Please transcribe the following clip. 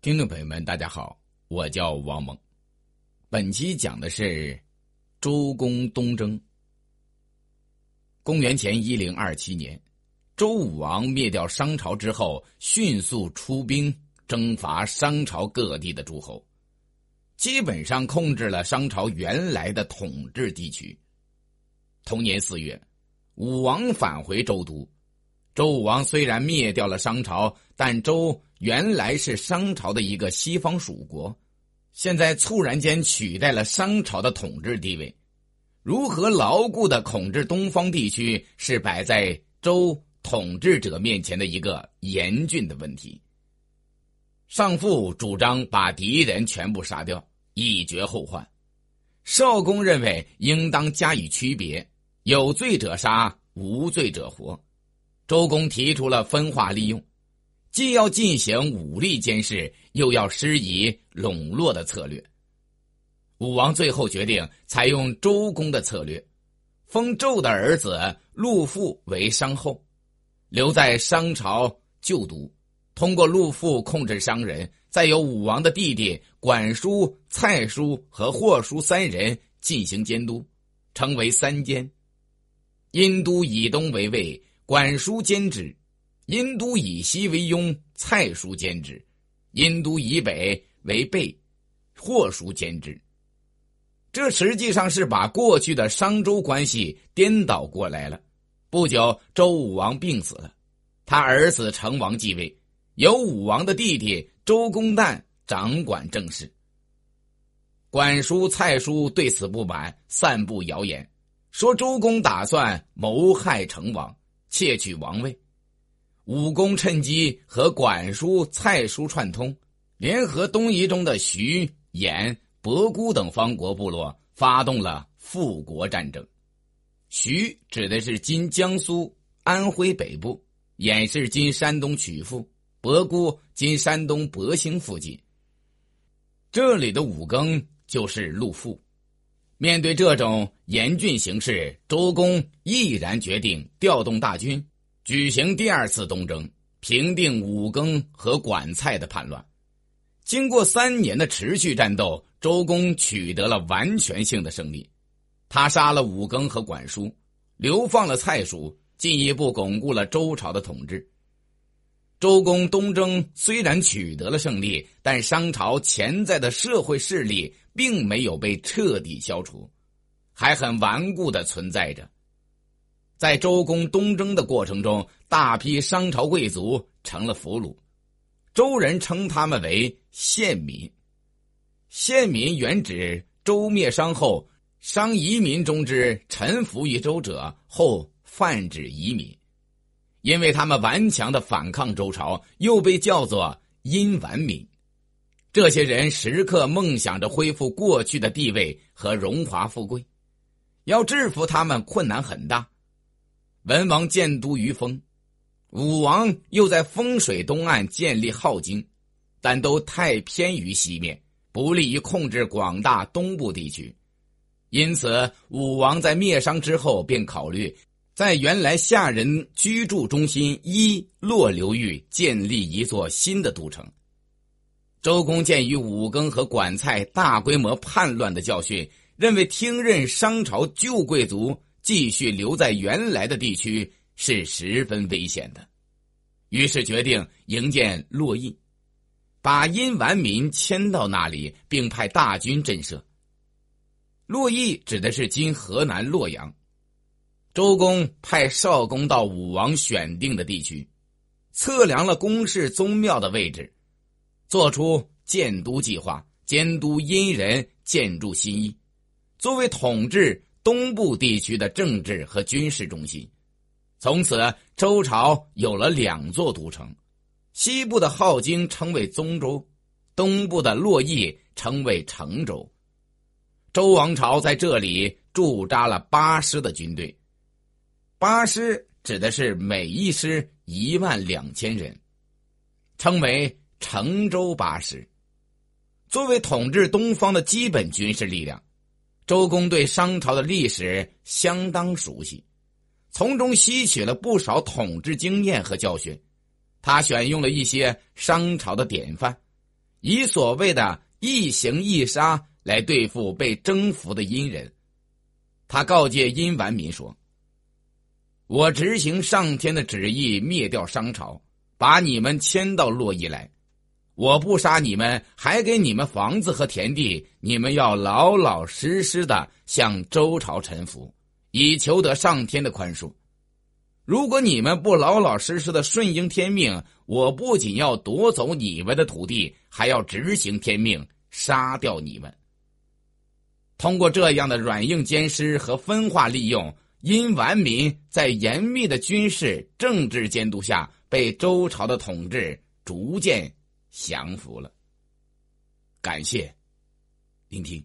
听众朋友们，大家好，我叫王蒙。本期讲的是周公东征。公元前一零二七年，周武王灭掉商朝之后，迅速出兵征伐商朝各地的诸侯，基本上控制了商朝原来的统治地区。同年四月，武王返回周都。周武王虽然灭掉了商朝，但周。原来是商朝的一个西方属国，现在猝然间取代了商朝的统治地位，如何牢固的统治东方地区，是摆在周统治者面前的一个严峻的问题。上父主张把敌人全部杀掉，以绝后患；少公认为应当加以区别，有罪者杀，无罪者活。周公提出了分化利用。既要进行武力监视，又要施以笼络的策略。武王最后决定采用周公的策略，封纣的儿子陆父为商后，留在商朝就都，通过陆父控制商人，再由武王的弟弟管叔、蔡叔和霍叔三人进行监督，称为三监。殷都以东为魏，管叔监之。殷都以西为雍，蔡叔监之；殷都以北为备，霍叔监之。这实际上是把过去的商周关系颠倒过来了。不久，周武王病死了，他儿子成王继位，由武王的弟弟周公旦掌管政事。管叔、蔡叔对此不满，散布谣言，说周公打算谋害成王，窃取王位。武公趁机和管叔、蔡叔串通，联合东夷中的徐、兖、伯姑等方国部落，发动了复国战争。徐指的是今江苏、安徽北部，兖是今山东曲阜，博姑今山东博兴附近。这里的武庚就是陆父。面对这种严峻形势，周公毅然决定调动大军。举行第二次东征，平定武庚和管蔡的叛乱。经过三年的持续战斗，周公取得了完全性的胜利。他杀了武庚和管叔，流放了蔡叔，进一步巩固了周朝的统治。周公东征虽然取得了胜利，但商朝潜在的社会势力并没有被彻底消除，还很顽固的存在着。在周公东征的过程中，大批商朝贵族成了俘虏，周人称他们为县民。县民原指周灭商后，商移民中之臣服于周者，后泛指移民，因为他们顽强的反抗周朝，又被叫做殷顽民。这些人时刻梦想着恢复过去的地位和荣华富贵，要制服他们困难很大。文王建都于丰，武王又在风水东岸建立镐京，但都太偏于西面，不利于控制广大东部地区。因此，武王在灭商之后，便考虑在原来夏人居住中心伊洛流域建立一座新的都城。周公鉴于武庚和管蔡大规模叛乱的教训，认为听任商朝旧贵族。继续留在原来的地区是十分危险的，于是决定营建洛邑，把殷完民迁到那里，并派大军震慑。洛邑指的是今河南洛阳。周公派少公到武王选定的地区，测量了宫室宗庙的位置，做出建都计划，监督殷人建筑新邑，作为统治。东部地区的政治和军事中心，从此周朝有了两座都城，西部的镐京称为宗周，东部的洛邑称为成周。周王朝在这里驻扎了八师的军队，八师指的是每一师一万两千人，称为成周八师，作为统治东方的基本军事力量。周公对商朝的历史相当熟悉，从中吸取了不少统治经验和教训。他选用了一些商朝的典范，以所谓的一行一杀来对付被征服的殷人。他告诫殷完民说：“我执行上天的旨意，灭掉商朝，把你们迁到洛邑来。我不杀你们，还给你们房子和田地。你们要老老实实的向周朝臣服，以求得上天的宽恕。如果你们不老老实实的顺应天命，我不仅要夺走你们的土地，还要执行天命，杀掉你们。”通过这样的软硬兼施和分化利用，因完民在严密的军事政治监督下，被周朝的统治逐渐降服了。感谢聆听。